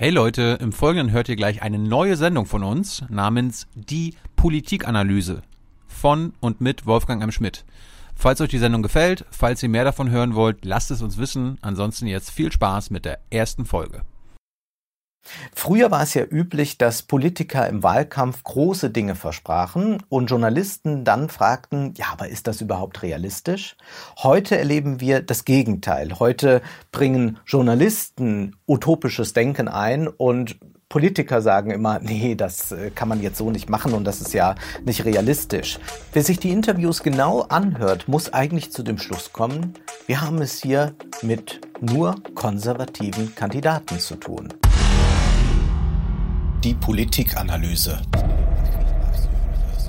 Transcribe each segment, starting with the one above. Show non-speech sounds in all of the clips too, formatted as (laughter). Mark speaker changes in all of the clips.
Speaker 1: Hey Leute, im Folgenden hört ihr gleich eine neue Sendung von uns namens Die Politikanalyse von und mit Wolfgang M. Schmidt. Falls euch die Sendung gefällt, falls ihr mehr davon hören wollt, lasst es uns wissen. Ansonsten jetzt viel Spaß mit der ersten Folge.
Speaker 2: Früher war es ja üblich, dass Politiker im Wahlkampf große Dinge versprachen und Journalisten dann fragten, ja, aber ist das überhaupt realistisch? Heute erleben wir das Gegenteil. Heute bringen Journalisten utopisches Denken ein und Politiker sagen immer, nee, das äh, kann man jetzt so nicht machen und das ist ja nicht realistisch. Wer sich die Interviews genau anhört, muss eigentlich zu dem Schluss kommen, wir haben es hier mit nur konservativen Kandidaten zu tun. Die Politikanalyse.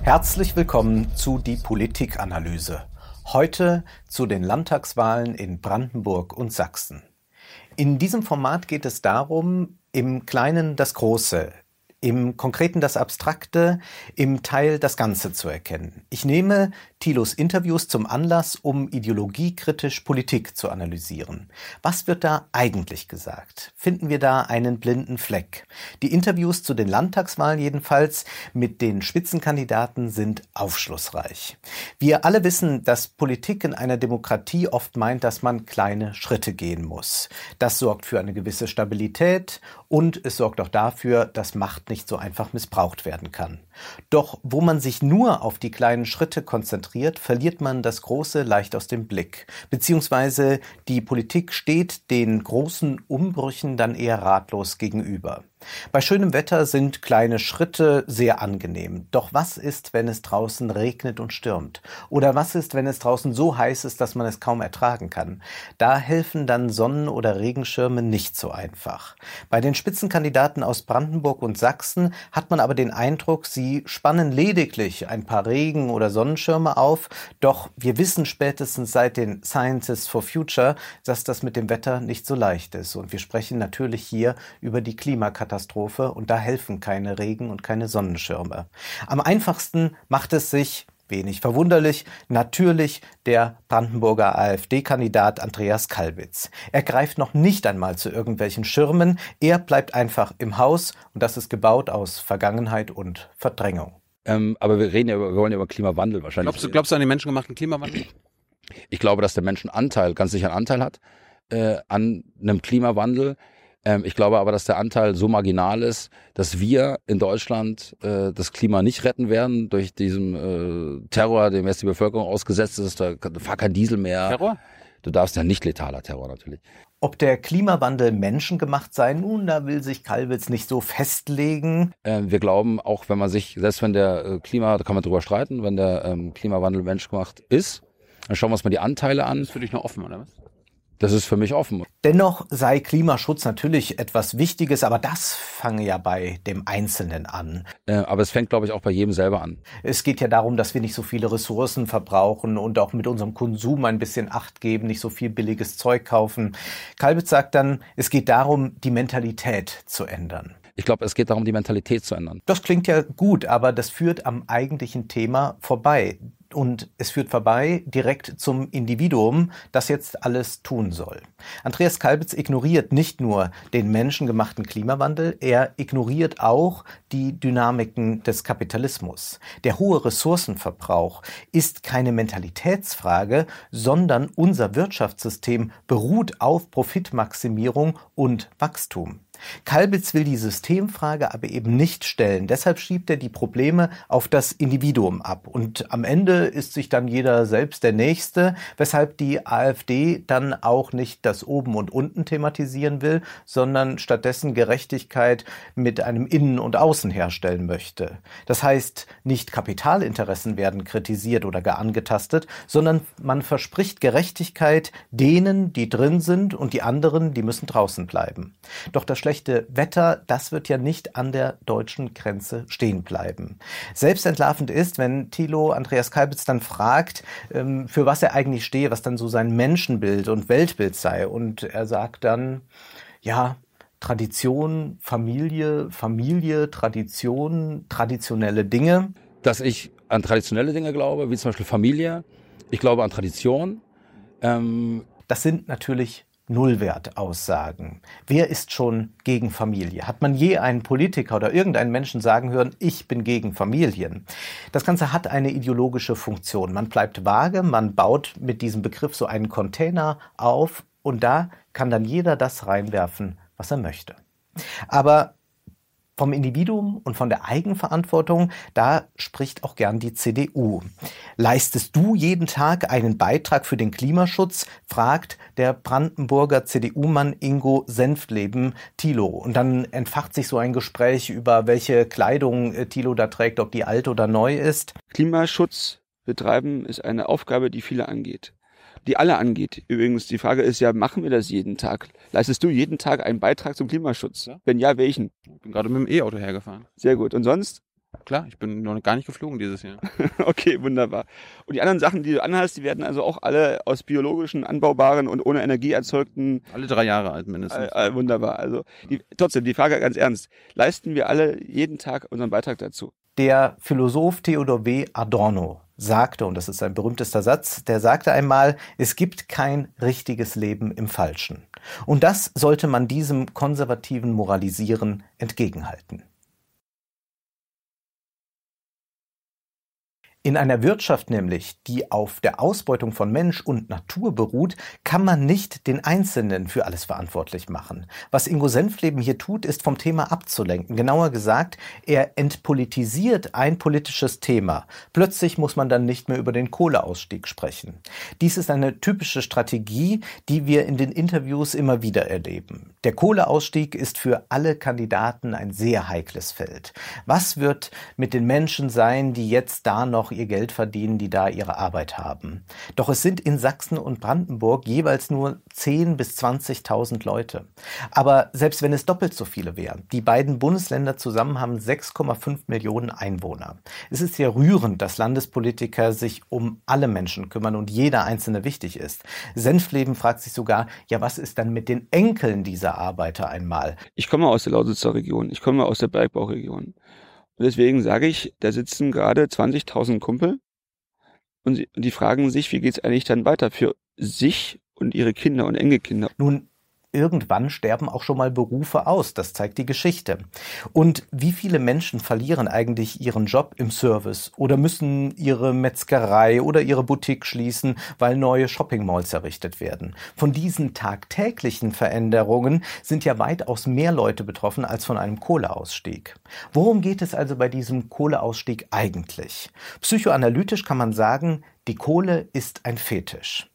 Speaker 2: Herzlich willkommen zu Die Politikanalyse. Heute zu den Landtagswahlen in Brandenburg und Sachsen. In diesem Format geht es darum, im Kleinen das Große, im Konkreten das Abstrakte, im Teil das Ganze zu erkennen. Ich nehme Thilos Interviews zum Anlass, um ideologiekritisch Politik zu analysieren. Was wird da eigentlich gesagt? Finden wir da einen blinden Fleck? Die Interviews zu den Landtagswahlen jedenfalls mit den Spitzenkandidaten sind aufschlussreich. Wir alle wissen, dass Politik in einer Demokratie oft meint, dass man kleine Schritte gehen muss. Das sorgt für eine gewisse Stabilität und es sorgt auch dafür, dass Macht nicht so einfach missbraucht werden kann. Doch wo man sich nur auf die kleinen Schritte konzentriert, verliert man das Große leicht aus dem Blick. Beziehungsweise die Politik steht den großen Umbrüchen dann eher ratlos gegenüber. Bei schönem Wetter sind kleine Schritte sehr angenehm. Doch was ist, wenn es draußen regnet und stürmt? Oder was ist, wenn es draußen so heiß ist, dass man es kaum ertragen kann? Da helfen dann Sonnen- oder Regenschirme nicht so einfach. Bei den Spitzenkandidaten aus Brandenburg und Sachsen hat man aber den Eindruck, sie spannen lediglich ein paar Regen- oder Sonnenschirme auf. Doch wir wissen spätestens seit den Scientists for Future, dass das mit dem Wetter nicht so leicht ist. Und wir sprechen natürlich hier über die Klimakatastrophe. Katastrophe und da helfen keine Regen- und keine Sonnenschirme. Am einfachsten macht es sich wenig verwunderlich, natürlich der Brandenburger AfD-Kandidat Andreas Kalbitz. Er greift noch nicht einmal zu irgendwelchen Schirmen, er bleibt einfach im Haus und das ist gebaut aus Vergangenheit und Verdrängung.
Speaker 3: Ähm, aber wir reden ja über, wir wollen ja über Klimawandel wahrscheinlich.
Speaker 1: Glaubst du, glaubst du an den menschengemachten Klimawandel?
Speaker 3: Ich glaube, dass der Menschenanteil ganz sicher einen Anteil hat äh, an einem Klimawandel. Ähm, ich glaube aber, dass der Anteil so marginal ist, dass wir in Deutschland äh, das Klima nicht retten werden durch diesen äh, Terror, dem jetzt die Bevölkerung ausgesetzt ist. Da fahr kein Diesel mehr.
Speaker 1: Terror?
Speaker 3: Du darfst ja nicht letaler Terror natürlich.
Speaker 2: Ob der Klimawandel menschengemacht sei, nun, da will sich Kalwitz nicht so festlegen.
Speaker 3: Äh, wir glauben, auch wenn man sich, selbst wenn der äh, Klima, da kann man drüber streiten, wenn der ähm, Klimawandel menschgemacht ist, dann schauen wir uns mal die Anteile an.
Speaker 1: Das ist für dich noch offen, oder was?
Speaker 3: Das ist für mich offen.
Speaker 2: Dennoch sei Klimaschutz natürlich etwas Wichtiges, aber das fange ja bei dem Einzelnen an.
Speaker 3: Äh, aber es fängt, glaube ich, auch bei jedem selber an.
Speaker 2: Es geht ja darum, dass wir nicht so viele Ressourcen verbrauchen und auch mit unserem Konsum ein bisschen Acht geben, nicht so viel billiges Zeug kaufen. Kalbitz sagt dann, es geht darum, die Mentalität zu ändern.
Speaker 3: Ich glaube, es geht darum, die Mentalität zu ändern.
Speaker 2: Das klingt ja gut, aber das führt am eigentlichen Thema vorbei. Und es führt vorbei direkt zum Individuum, das jetzt alles tun soll. Andreas Kalbitz ignoriert nicht nur den menschengemachten Klimawandel, er ignoriert auch die Dynamiken des Kapitalismus. Der hohe Ressourcenverbrauch ist keine Mentalitätsfrage, sondern unser Wirtschaftssystem beruht auf Profitmaximierung und Wachstum. Kalbitz will die Systemfrage aber eben nicht stellen. Deshalb schiebt er die Probleme auf das Individuum ab. Und am Ende ist sich dann jeder selbst der Nächste, weshalb die AfD dann auch nicht das Oben und Unten thematisieren will, sondern stattdessen Gerechtigkeit mit einem Innen und Außen herstellen möchte. Das heißt, nicht Kapitalinteressen werden kritisiert oder gar angetastet, sondern man verspricht Gerechtigkeit denen, die drin sind und die anderen, die müssen draußen bleiben. Doch das schlechte Wetter, das wird ja nicht an der deutschen Grenze stehen bleiben. Selbstentlarvend ist, wenn Thilo Andreas Kalbitz dann fragt, ähm, für was er eigentlich stehe, was dann so sein Menschenbild und Weltbild sei. Und er sagt dann, ja, Tradition, Familie, Familie, Tradition, traditionelle Dinge.
Speaker 3: Dass ich an traditionelle Dinge glaube, wie zum Beispiel Familie. Ich glaube an Tradition.
Speaker 2: Ähm das sind natürlich Nullwertaussagen. Wer ist schon gegen Familie? Hat man je einen Politiker oder irgendeinen Menschen sagen hören, ich bin gegen Familien? Das Ganze hat eine ideologische Funktion. Man bleibt vage, man baut mit diesem Begriff so einen Container auf und da kann dann jeder das reinwerfen, was er möchte. Aber vom Individuum und von der Eigenverantwortung, da spricht auch gern die CDU. Leistest du jeden Tag einen Beitrag für den Klimaschutz? fragt der Brandenburger CDU-Mann Ingo Senftleben Thilo. Und dann entfacht sich so ein Gespräch über welche Kleidung äh, Thilo da trägt, ob die alt oder neu ist.
Speaker 4: Klimaschutz betreiben ist eine Aufgabe, die viele angeht die alle angeht. Übrigens, die Frage ist ja, machen wir das jeden Tag? Leistest du jeden Tag einen Beitrag zum Klimaschutz? Ja. Wenn ja, welchen?
Speaker 1: Ich bin gerade mit dem E-Auto hergefahren.
Speaker 4: Sehr gut. Und sonst?
Speaker 1: Klar, ich bin noch gar nicht geflogen dieses Jahr. (laughs)
Speaker 4: okay, wunderbar. Und die anderen Sachen, die du anhast, die werden also auch alle aus biologischen, anbaubaren und ohne Energie erzeugten.
Speaker 1: Alle drei Jahre alt mindestens.
Speaker 4: Äh, äh, wunderbar. Also die, trotzdem, die Frage ganz ernst. Leisten wir alle jeden Tag unseren Beitrag dazu?
Speaker 2: Der Philosoph Theodor W. Adorno sagte, und das ist ein berühmtester Satz, der sagte einmal, es gibt kein richtiges Leben im Falschen. Und das sollte man diesem konservativen Moralisieren entgegenhalten. In einer Wirtschaft nämlich, die auf der Ausbeutung von Mensch und Natur beruht, kann man nicht den Einzelnen für alles verantwortlich machen. Was Ingo Senfleben hier tut, ist vom Thema abzulenken. Genauer gesagt, er entpolitisiert ein politisches Thema. Plötzlich muss man dann nicht mehr über den Kohleausstieg sprechen. Dies ist eine typische Strategie, die wir in den Interviews immer wieder erleben. Der Kohleausstieg ist für alle Kandidaten ein sehr heikles Feld. Was wird mit den Menschen sein, die jetzt da noch ihr Geld verdienen, die da ihre Arbeit haben. Doch es sind in Sachsen und Brandenburg jeweils nur 10.000 bis 20.000 Leute. Aber selbst wenn es doppelt so viele wären, die beiden Bundesländer zusammen haben 6,5 Millionen Einwohner. Es ist sehr rührend, dass Landespolitiker sich um alle Menschen kümmern und jeder einzelne wichtig ist. Senfleben fragt sich sogar, ja, was ist dann mit den Enkeln dieser Arbeiter einmal?
Speaker 4: Ich komme aus der Lausitzer Region, ich komme aus der Bergbauregion. Und deswegen sage ich, da sitzen gerade 20.000 Kumpel und, sie, und die fragen sich, wie geht's eigentlich dann weiter für sich und ihre Kinder und Enkelkinder.
Speaker 2: Nun irgendwann sterben auch schon mal Berufe aus. Das zeigt die Geschichte. Und wie viele Menschen verlieren eigentlich ihren Job im Service oder müssen ihre Metzgerei oder ihre Boutique schließen, weil neue Shoppingmalls errichtet werden? Von diesen tagtäglichen Veränderungen sind ja weitaus mehr Leute betroffen als von einem Kohleausstieg. Worum geht es also bei diesem Kohleausstieg eigentlich? Psychoanalytisch kann man sagen, die Kohle ist ein Fetisch.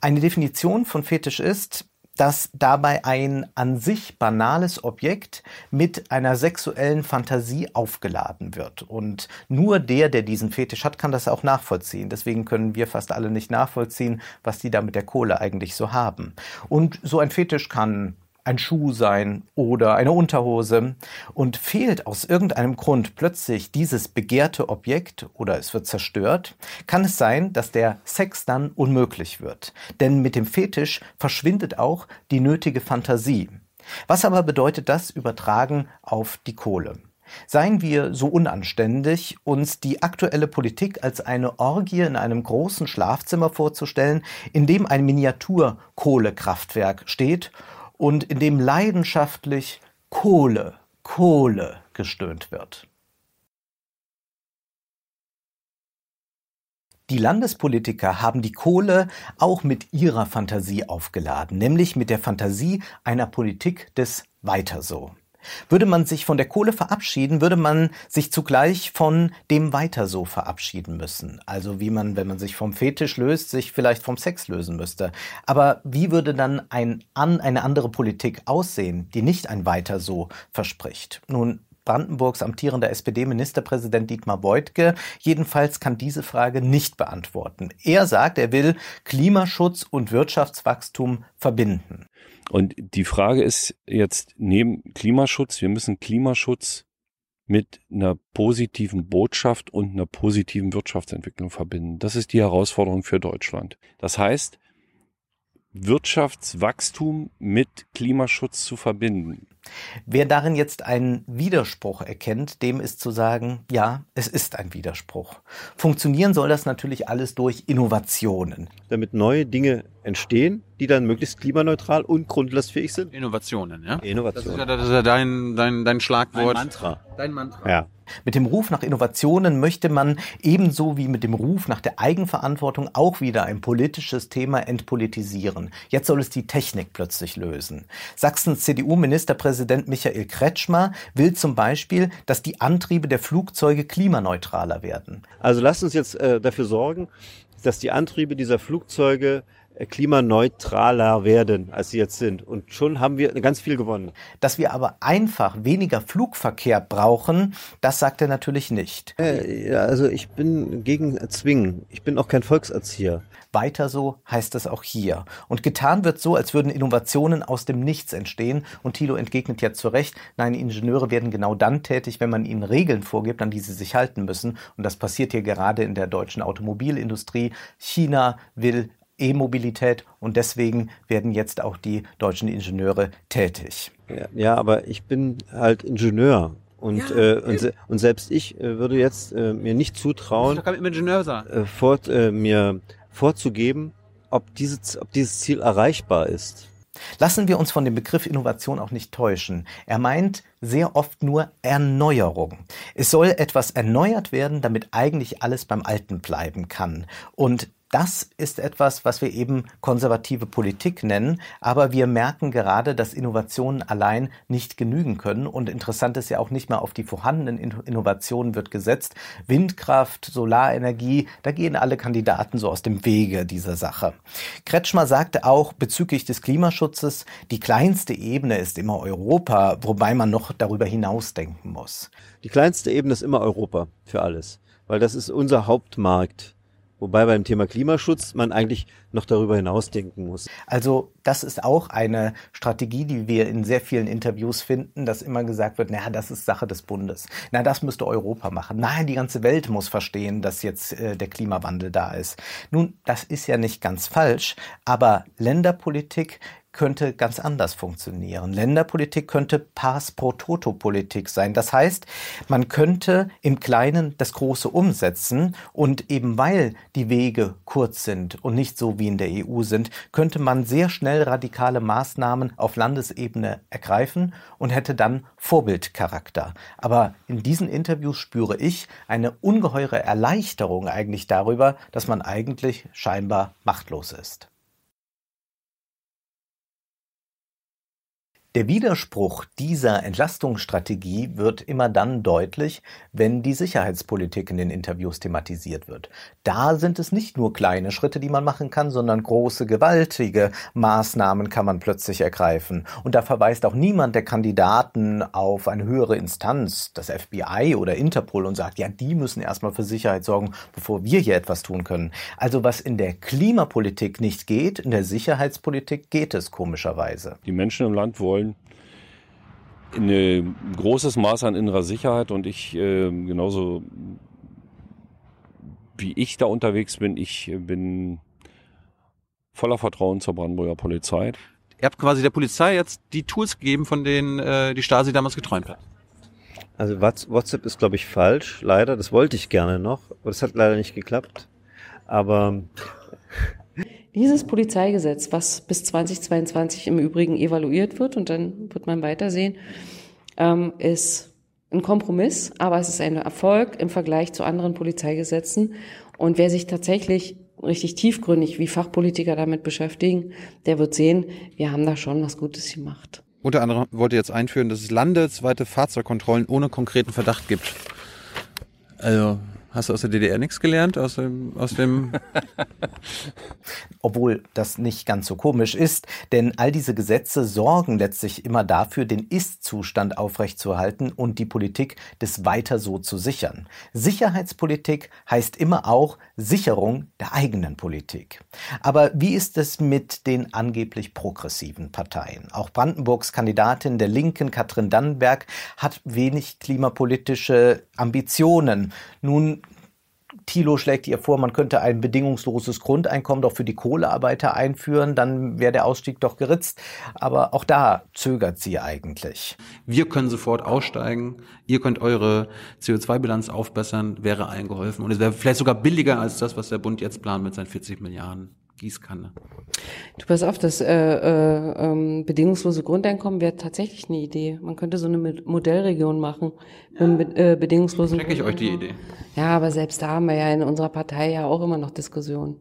Speaker 2: Eine Definition von Fetisch ist, dass dabei ein an sich banales Objekt mit einer sexuellen Fantasie aufgeladen wird. Und nur der, der diesen Fetisch hat, kann das auch nachvollziehen. Deswegen können wir fast alle nicht nachvollziehen, was die da mit der Kohle eigentlich so haben. Und so ein Fetisch kann ein Schuh sein oder eine Unterhose und fehlt aus irgendeinem Grund plötzlich dieses begehrte Objekt oder es wird zerstört, kann es sein, dass der Sex dann unmöglich wird. Denn mit dem Fetisch verschwindet auch die nötige Fantasie. Was aber bedeutet das übertragen auf die Kohle? Seien wir so unanständig, uns die aktuelle Politik als eine Orgie in einem großen Schlafzimmer vorzustellen, in dem ein Miniaturkohlekraftwerk steht und in dem leidenschaftlich Kohle, Kohle gestöhnt wird. Die Landespolitiker haben die Kohle auch mit ihrer Fantasie aufgeladen, nämlich mit der Fantasie einer Politik des Weiter so. Würde man sich von der Kohle verabschieden, würde man sich zugleich von dem weiter so verabschieden müssen. Also wie man, wenn man sich vom Fetisch löst, sich vielleicht vom Sex lösen müsste. Aber wie würde dann ein, an, eine andere Politik aussehen, die nicht ein weiter so verspricht? Nun, Brandenburgs amtierender SPD-Ministerpräsident Dietmar Beutke jedenfalls kann diese Frage nicht beantworten. Er sagt, er will Klimaschutz und Wirtschaftswachstum verbinden.
Speaker 5: Und die Frage ist jetzt neben Klimaschutz, wir müssen Klimaschutz mit einer positiven Botschaft und einer positiven Wirtschaftsentwicklung verbinden. Das ist die Herausforderung für Deutschland. Das heißt, Wirtschaftswachstum mit Klimaschutz zu verbinden.
Speaker 2: Wer darin jetzt einen Widerspruch erkennt, dem ist zu sagen, ja, es ist ein Widerspruch. Funktionieren soll das natürlich alles durch Innovationen.
Speaker 6: Damit neue Dinge entstehen, die dann möglichst klimaneutral und grundlastfähig sind.
Speaker 1: Innovationen, ja?
Speaker 6: Innovation.
Speaker 1: Das ist ja, das ist ja dein, dein, dein Schlagwort.
Speaker 6: Ein Mantra.
Speaker 1: Dein Mantra.
Speaker 6: Ja.
Speaker 2: Mit dem Ruf nach Innovationen möchte man ebenso wie mit dem Ruf nach der Eigenverantwortung auch wieder ein politisches Thema entpolitisieren. Jetzt soll es die Technik plötzlich lösen. Sachsens CDU-Ministerpräsident Michael Kretschmer will zum Beispiel, dass die Antriebe der Flugzeuge klimaneutraler werden.
Speaker 6: Also lasst uns jetzt äh, dafür sorgen, dass die Antriebe dieser Flugzeuge klimaneutraler werden, als sie jetzt sind. Und schon haben wir ganz viel gewonnen.
Speaker 2: Dass wir aber einfach weniger Flugverkehr brauchen, das sagt er natürlich nicht.
Speaker 6: Äh, ja, also ich bin gegen Zwingen. Ich bin auch kein Volkserzieher.
Speaker 2: Weiter so heißt es auch hier. Und getan wird so, als würden Innovationen aus dem Nichts entstehen. Und Thilo entgegnet ja zu Recht, nein, Ingenieure werden genau dann tätig, wenn man ihnen Regeln vorgibt, an die sie sich halten müssen. Und das passiert hier gerade in der deutschen Automobilindustrie. China will E-Mobilität und deswegen werden jetzt auch die deutschen Ingenieure tätig.
Speaker 6: Ja, ja aber ich bin halt Ingenieur. Und, äh, und, se und selbst ich äh, würde jetzt äh, mir nicht zutrauen,
Speaker 1: Ich kann mit Ingenieur sein.
Speaker 6: äh, fort, äh, mir vorzugeben, ob, diese, ob dieses Ziel erreichbar ist.
Speaker 2: Lassen wir uns von dem Begriff Innovation auch nicht täuschen. Er meint sehr oft nur Erneuerung. Es soll etwas erneuert werden, damit eigentlich alles beim Alten bleiben kann. Und das ist etwas, was wir eben konservative Politik nennen, aber wir merken gerade, dass Innovationen allein nicht genügen können und interessant ist ja auch nicht mal auf die vorhandenen Innovationen wird gesetzt. Windkraft, Solarenergie, da gehen alle Kandidaten so aus dem Wege dieser Sache. Kretschmer sagte auch bezüglich des Klimaschutzes, die kleinste Ebene ist immer Europa, wobei man noch darüber hinausdenken muss.
Speaker 6: Die kleinste Ebene ist immer Europa für alles, weil das ist unser Hauptmarkt. Wobei beim Thema Klimaschutz man eigentlich noch darüber hinausdenken muss.
Speaker 2: Also das ist auch eine Strategie, die wir in sehr vielen Interviews finden, dass immer gesagt wird, naja, das ist Sache des Bundes. Na, das müsste Europa machen. Nein, die ganze Welt muss verstehen, dass jetzt äh, der Klimawandel da ist. Nun, das ist ja nicht ganz falsch, aber Länderpolitik könnte ganz anders funktionieren. Länderpolitik könnte Pass pro Toto Politik sein. Das heißt, man könnte im Kleinen das Große umsetzen und eben weil die Wege kurz sind und nicht so wie in der EU sind, könnte man sehr schnell radikale Maßnahmen auf Landesebene ergreifen und hätte dann Vorbildcharakter. Aber in diesen Interviews spüre ich eine ungeheure Erleichterung eigentlich darüber, dass man eigentlich scheinbar machtlos ist. Der Widerspruch dieser Entlastungsstrategie wird immer dann deutlich, wenn die Sicherheitspolitik in den Interviews thematisiert wird. Da sind es nicht nur kleine Schritte, die man machen kann, sondern große, gewaltige Maßnahmen kann man plötzlich ergreifen. Und da verweist auch niemand der Kandidaten auf eine höhere Instanz, das FBI oder Interpol, und sagt, ja, die müssen erstmal für Sicherheit sorgen, bevor wir hier etwas tun können. Also was in der Klimapolitik nicht geht, in der Sicherheitspolitik geht es komischerweise.
Speaker 5: Die Menschen im Land wollen ein großes Maß an innerer Sicherheit und ich äh, genauso wie ich da unterwegs bin, ich bin voller Vertrauen zur Brandenburger Polizei.
Speaker 1: Ihr habt quasi der Polizei jetzt die Tools gegeben, von denen äh, die Stasi damals geträumt hat.
Speaker 6: Also WhatsApp ist, glaube ich, falsch, leider. Das wollte ich gerne noch, aber das hat leider nicht geklappt. Aber
Speaker 7: dieses Polizeigesetz, was bis 2022 im Übrigen evaluiert wird und dann wird man weitersehen, ähm, ist ein Kompromiss, aber es ist ein Erfolg im Vergleich zu anderen Polizeigesetzen. Und wer sich tatsächlich richtig tiefgründig wie Fachpolitiker damit beschäftigen, der wird sehen, wir haben da schon was Gutes gemacht.
Speaker 1: Unter anderem wollte jetzt einführen, dass es landesweite Fahrzeugkontrollen ohne konkreten Verdacht gibt. Also Hast du aus der DDR nichts gelernt? Aus dem, aus dem (laughs)
Speaker 2: Obwohl das nicht ganz so komisch ist, denn all diese Gesetze sorgen letztlich immer dafür, den Ist-Zustand aufrechtzuerhalten und die Politik des Weiter so zu sichern. Sicherheitspolitik heißt immer auch Sicherung der eigenen Politik. Aber wie ist es mit den angeblich progressiven Parteien? Auch Brandenburgs Kandidatin der Linken, Katrin Dannenberg, hat wenig klimapolitische Ambitionen. Nun Thilo schlägt ihr vor, man könnte ein bedingungsloses Grundeinkommen doch für die Kohlearbeiter einführen, dann wäre der Ausstieg doch geritzt. Aber auch da zögert sie eigentlich.
Speaker 1: Wir können sofort aussteigen, ihr könnt eure CO2-Bilanz aufbessern, wäre allen geholfen. Und es wäre vielleicht sogar billiger als das, was der Bund jetzt plant mit seinen 40 Milliarden. Gießkanne.
Speaker 7: Du pass auf, das äh, äh, ähm, bedingungslose Grundeinkommen wäre tatsächlich eine Idee. Man könnte so eine Modellregion machen mit äh, bedingungslosen.
Speaker 1: Stecke ich euch die Idee?
Speaker 7: Ja, aber selbst da haben wir ja in unserer Partei ja auch immer noch Diskussionen.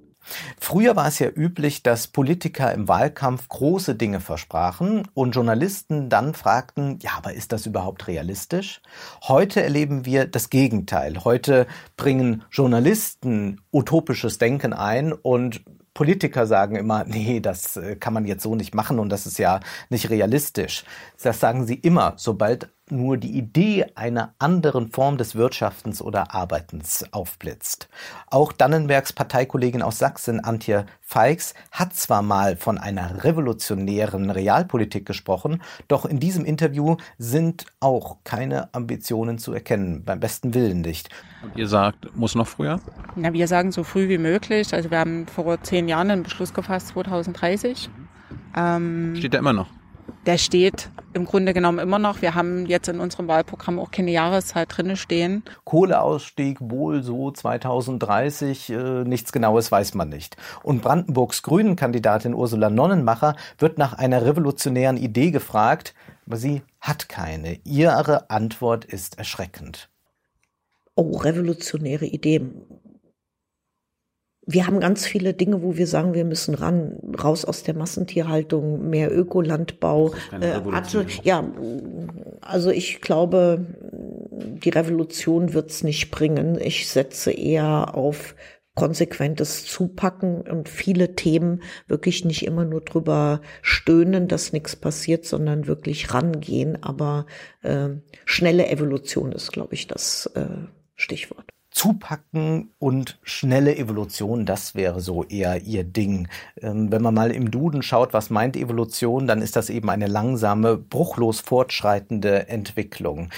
Speaker 2: Früher war es ja üblich, dass Politiker im Wahlkampf große Dinge versprachen und Journalisten dann fragten, ja, aber ist das überhaupt realistisch? Heute erleben wir das Gegenteil. Heute bringen Journalisten utopisches Denken ein und Politiker sagen immer, (laughs) nee, das äh, kann man jetzt so nicht machen und das ist ja nicht realistisch. Das sagen sie immer, sobald nur die Idee einer anderen Form des Wirtschaftens oder Arbeitens aufblitzt. Auch Dannenbergs Parteikollegin aus Sachsen, Antje Feix, hat zwar mal von einer revolutionären Realpolitik gesprochen, doch in diesem Interview sind auch keine Ambitionen zu erkennen, beim besten Willen nicht.
Speaker 1: Und ihr sagt, muss noch früher?
Speaker 8: Na, wir sagen so früh wie möglich. Also wir haben vor zehn Jahren einen Beschluss gefasst, 2030.
Speaker 1: Ähm, Steht da immer noch?
Speaker 8: der steht im Grunde genommen immer noch. Wir haben jetzt in unserem Wahlprogramm auch keine Jahreszeit drinne stehen.
Speaker 2: Kohleausstieg wohl so 2030, äh, nichts Genaues weiß man nicht. Und Brandenburgs Grünen-Kandidatin Ursula Nonnenmacher wird nach einer revolutionären Idee gefragt, aber sie hat keine. Ihre Antwort ist erschreckend.
Speaker 9: Oh, revolutionäre Ideen wir haben ganz viele Dinge, wo wir sagen, wir müssen ran, raus aus der Massentierhaltung, mehr Ökolandbau. Äh, ja, also ich glaube, die Revolution wird's nicht bringen. Ich setze eher auf konsequentes Zupacken und viele Themen wirklich nicht immer nur drüber stöhnen, dass nichts passiert, sondern wirklich rangehen. Aber äh, schnelle Evolution ist, glaube ich, das äh, Stichwort.
Speaker 2: Zupacken und schnelle Evolution, das wäre so eher ihr Ding. Ähm, wenn man mal im Duden schaut, was meint Evolution, dann ist das eben eine langsame, bruchlos fortschreitende Entwicklung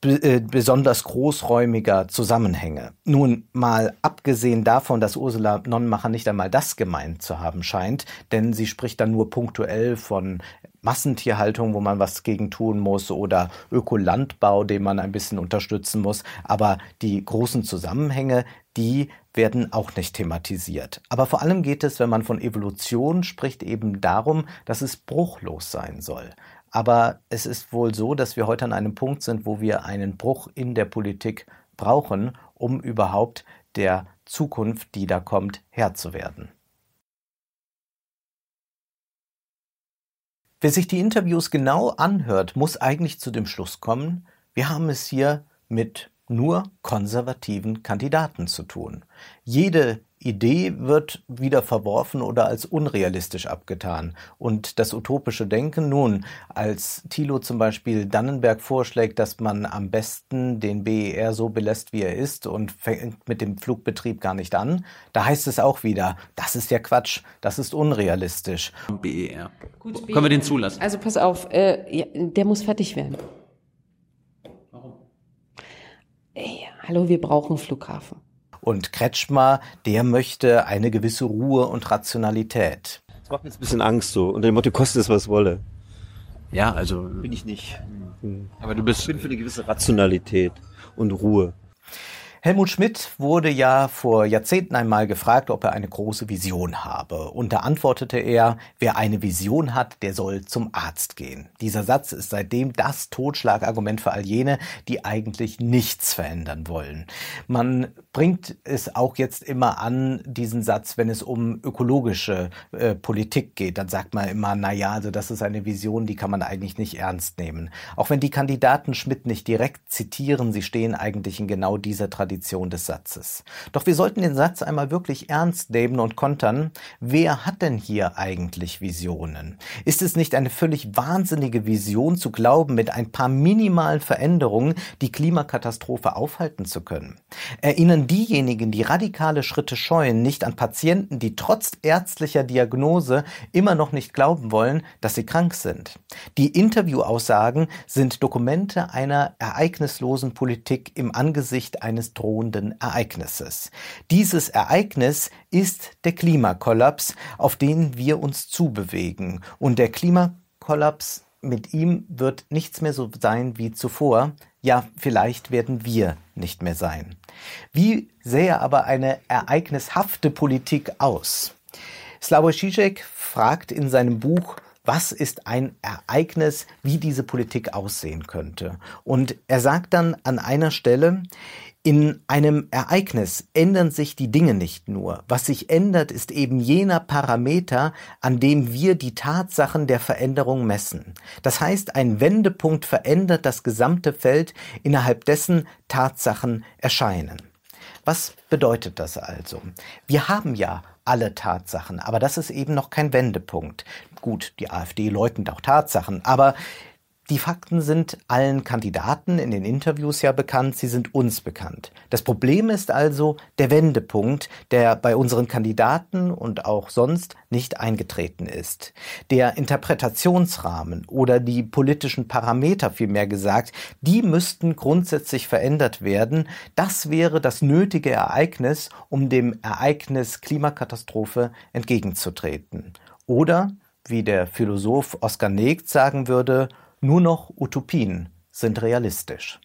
Speaker 2: besonders großräumiger Zusammenhänge. Nun mal abgesehen davon, dass Ursula Nonnenmacher nicht einmal das gemeint zu haben scheint, denn sie spricht dann nur punktuell von Massentierhaltung, wo man was gegen tun muss, oder Ökolandbau, den man ein bisschen unterstützen muss. Aber die großen Zusammenhänge, die werden auch nicht thematisiert. Aber vor allem geht es, wenn man von Evolution spricht, eben darum, dass es bruchlos sein soll. Aber es ist wohl so, dass wir heute an einem Punkt sind, wo wir einen Bruch in der Politik brauchen, um überhaupt der Zukunft, die da kommt, Herr zu werden. Wer sich die Interviews genau anhört, muss eigentlich zu dem Schluss kommen, wir haben es hier mit nur konservativen Kandidaten zu tun. Jede Idee wird wieder verworfen oder als unrealistisch abgetan. Und das utopische Denken nun, als Thilo zum Beispiel Dannenberg vorschlägt, dass man am besten den BER so belässt, wie er ist und fängt mit dem Flugbetrieb gar nicht an, da heißt es auch wieder, das ist ja Quatsch, das ist unrealistisch.
Speaker 1: BER. Gut, Können wir den zulassen?
Speaker 7: Also pass auf, äh, ja, der muss fertig werden. Warum? Ey, hallo, wir brauchen einen Flughafen.
Speaker 2: Und Kretschmer, der möchte eine gewisse Ruhe und Rationalität.
Speaker 6: Das macht mir jetzt ein bisschen Angst so. Und dem Motto, kostet es, was wolle.
Speaker 1: Ja, also.
Speaker 6: Bin ich nicht.
Speaker 1: Aber du bist.
Speaker 6: Ich bin für eine gewisse Rationalität und Ruhe.
Speaker 2: Helmut Schmidt wurde ja vor Jahrzehnten einmal gefragt, ob er eine große Vision habe. Und da antwortete er, wer eine Vision hat, der soll zum Arzt gehen. Dieser Satz ist seitdem das Totschlagargument für all jene, die eigentlich nichts verändern wollen. Man bringt es auch jetzt immer an, diesen Satz, wenn es um ökologische äh, Politik geht. Dann sagt man immer, na ja, also das ist eine Vision, die kann man eigentlich nicht ernst nehmen. Auch wenn die Kandidaten Schmidt nicht direkt zitieren, sie stehen eigentlich in genau dieser Tradition Tradition des Satzes. Doch wir sollten den Satz einmal wirklich ernst nehmen und kontern. Wer hat denn hier eigentlich Visionen? Ist es nicht eine völlig wahnsinnige Vision zu glauben, mit ein paar minimalen Veränderungen die Klimakatastrophe aufhalten zu können? Erinnern diejenigen, die radikale Schritte scheuen, nicht an Patienten, die trotz ärztlicher Diagnose immer noch nicht glauben wollen, dass sie krank sind? Die Interviewaussagen sind Dokumente einer ereignislosen Politik im Angesicht eines drohenden Ereignisses. Dieses Ereignis ist der Klimakollaps, auf den wir uns zubewegen. Und der Klimakollaps mit ihm wird nichts mehr so sein wie zuvor. Ja, vielleicht werden wir nicht mehr sein. Wie sähe aber eine ereignishafte Politik aus? Slavoj Žižek fragt in seinem Buch was ist ein Ereignis, wie diese Politik aussehen könnte. Und er sagt dann an einer Stelle, in einem Ereignis ändern sich die Dinge nicht nur. Was sich ändert, ist eben jener Parameter, an dem wir die Tatsachen der Veränderung messen. Das heißt, ein Wendepunkt verändert das gesamte Feld, innerhalb dessen Tatsachen erscheinen. Was bedeutet das also? Wir haben ja alle Tatsachen, aber das ist eben noch kein Wendepunkt. Gut, die AfD leugnet auch Tatsachen, aber die Fakten sind allen Kandidaten in den Interviews ja bekannt, sie sind uns bekannt. Das Problem ist also der Wendepunkt, der bei unseren Kandidaten und auch sonst nicht eingetreten ist. Der Interpretationsrahmen oder die politischen Parameter vielmehr gesagt, die müssten grundsätzlich verändert werden. Das wäre das nötige Ereignis, um dem Ereignis Klimakatastrophe entgegenzutreten. Oder, wie der Philosoph Oskar Negt sagen würde, nur noch Utopien sind realistisch.